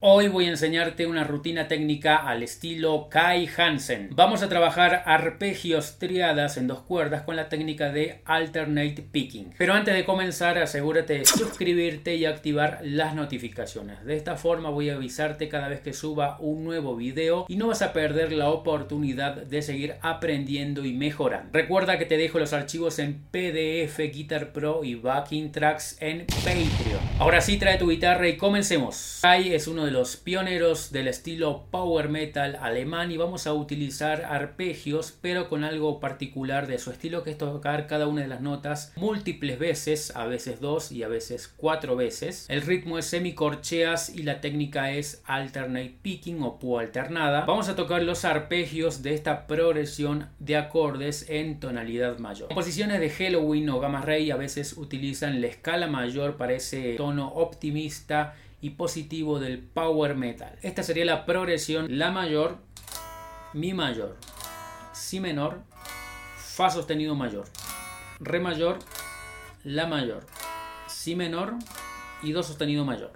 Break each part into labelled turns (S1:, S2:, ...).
S1: Hoy voy a enseñarte una rutina técnica al estilo Kai Hansen. Vamos a trabajar arpegios triadas en dos cuerdas con la técnica de alternate picking. Pero antes de comenzar, asegúrate de suscribirte y activar las notificaciones. De esta forma voy a avisarte cada vez que suba un nuevo video y no vas a perder la oportunidad de seguir aprendiendo y mejorando. Recuerda que te dejo los archivos en PDF, Guitar Pro y Backing Tracks en Patreon. Ahora sí, trae tu guitarra y comencemos. Kai es uno de los pioneros del estilo power metal alemán y vamos a utilizar arpegios pero con algo particular de su estilo que es tocar cada una de las notas múltiples veces, a veces dos y a veces cuatro veces. El ritmo es semicorcheas y la técnica es alternate picking o pu alternada. Vamos a tocar los arpegios de esta progresión de acordes en tonalidad mayor. Composiciones de Halloween o Gamma Ray a veces utilizan la escala mayor para ese tono optimista y positivo del power metal. Esta sería la progresión La mayor, Mi mayor, Si menor, Fa sostenido mayor, Re mayor, La mayor, Si menor y Do sostenido mayor.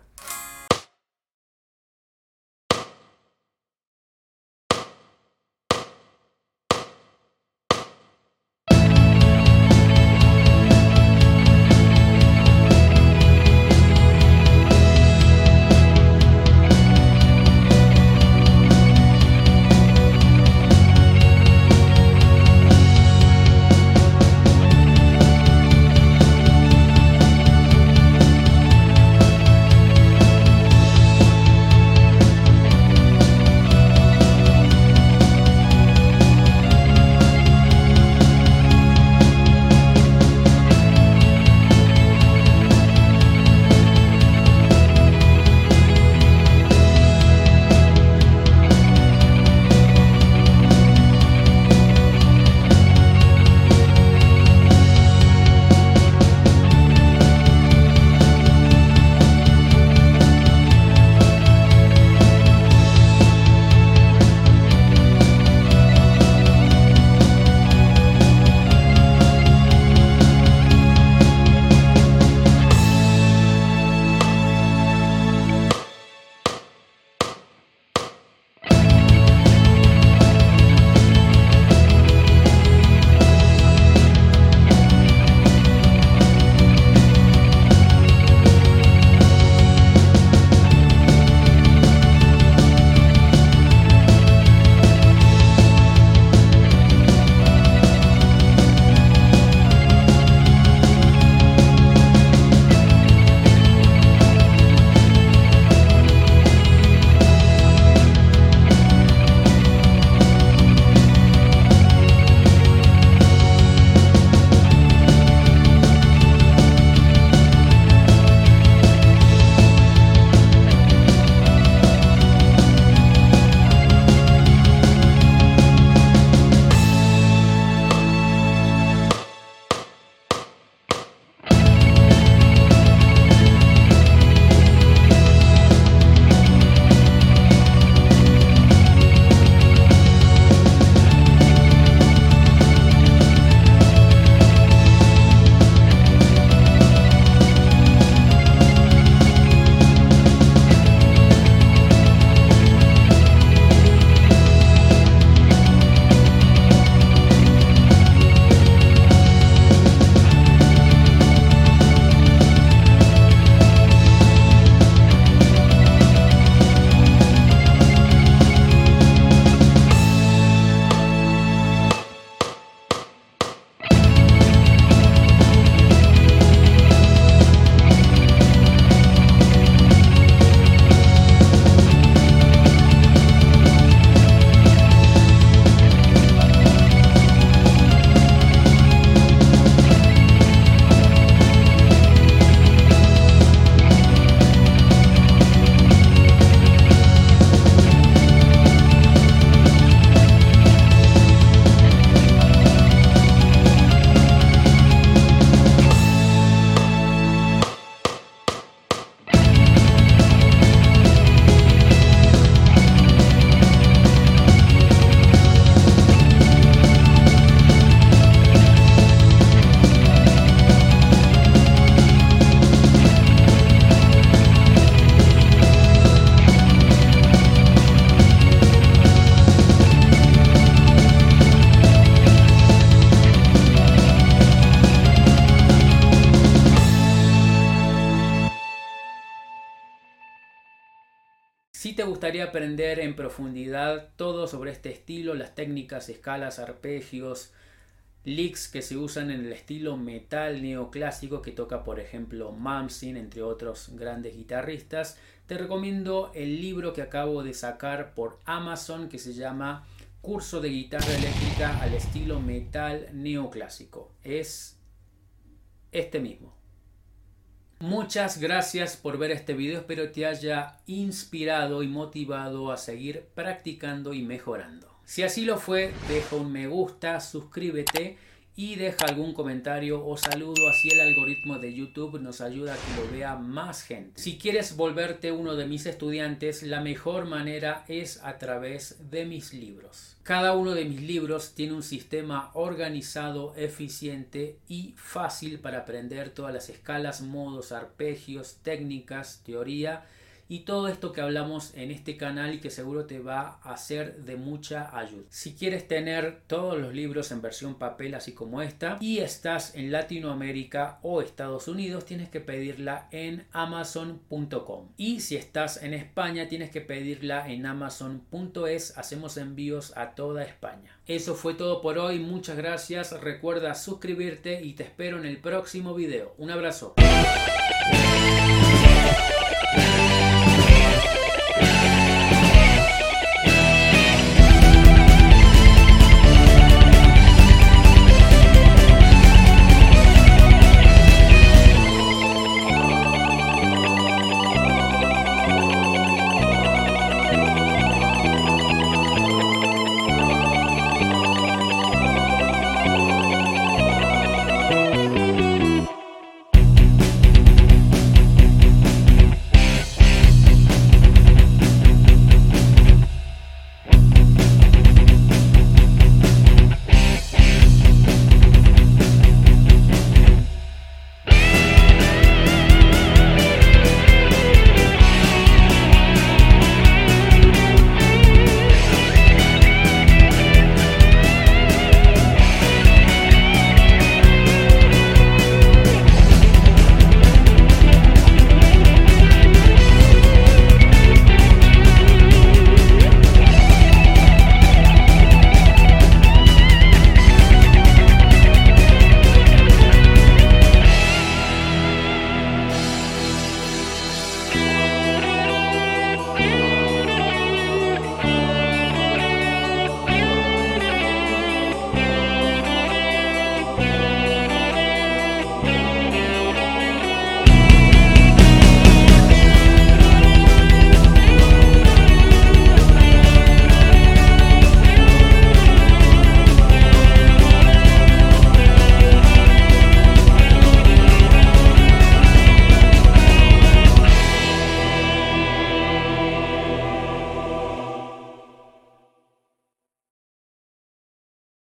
S1: Si te gustaría aprender en profundidad todo sobre este estilo, las técnicas, escalas, arpegios, licks que se usan en el estilo metal neoclásico que toca por ejemplo Malmsteen entre otros grandes guitarristas, te recomiendo el libro que acabo de sacar por Amazon que se llama Curso de guitarra eléctrica al estilo metal neoclásico. Es este mismo. Muchas gracias por ver este video, espero te haya inspirado y motivado a seguir practicando y mejorando. Si así lo fue, deja un me gusta, suscríbete y deja algún comentario o saludo, así el algoritmo de YouTube nos ayuda a que lo vea más gente. Si quieres volverte uno de mis estudiantes, la mejor manera es a través de mis libros. Cada uno de mis libros tiene un sistema organizado, eficiente y fácil para aprender todas las escalas, modos, arpegios, técnicas, teoría y todo esto que hablamos en este canal y que seguro te va a ser de mucha ayuda. Si quieres tener todos los libros en versión papel así como esta y estás en Latinoamérica o Estados Unidos tienes que pedirla en amazon.com y si estás en España tienes que pedirla en amazon.es hacemos envíos a toda España. Eso fue todo por hoy, muchas gracias, recuerda suscribirte y te espero en el próximo video. Un abrazo.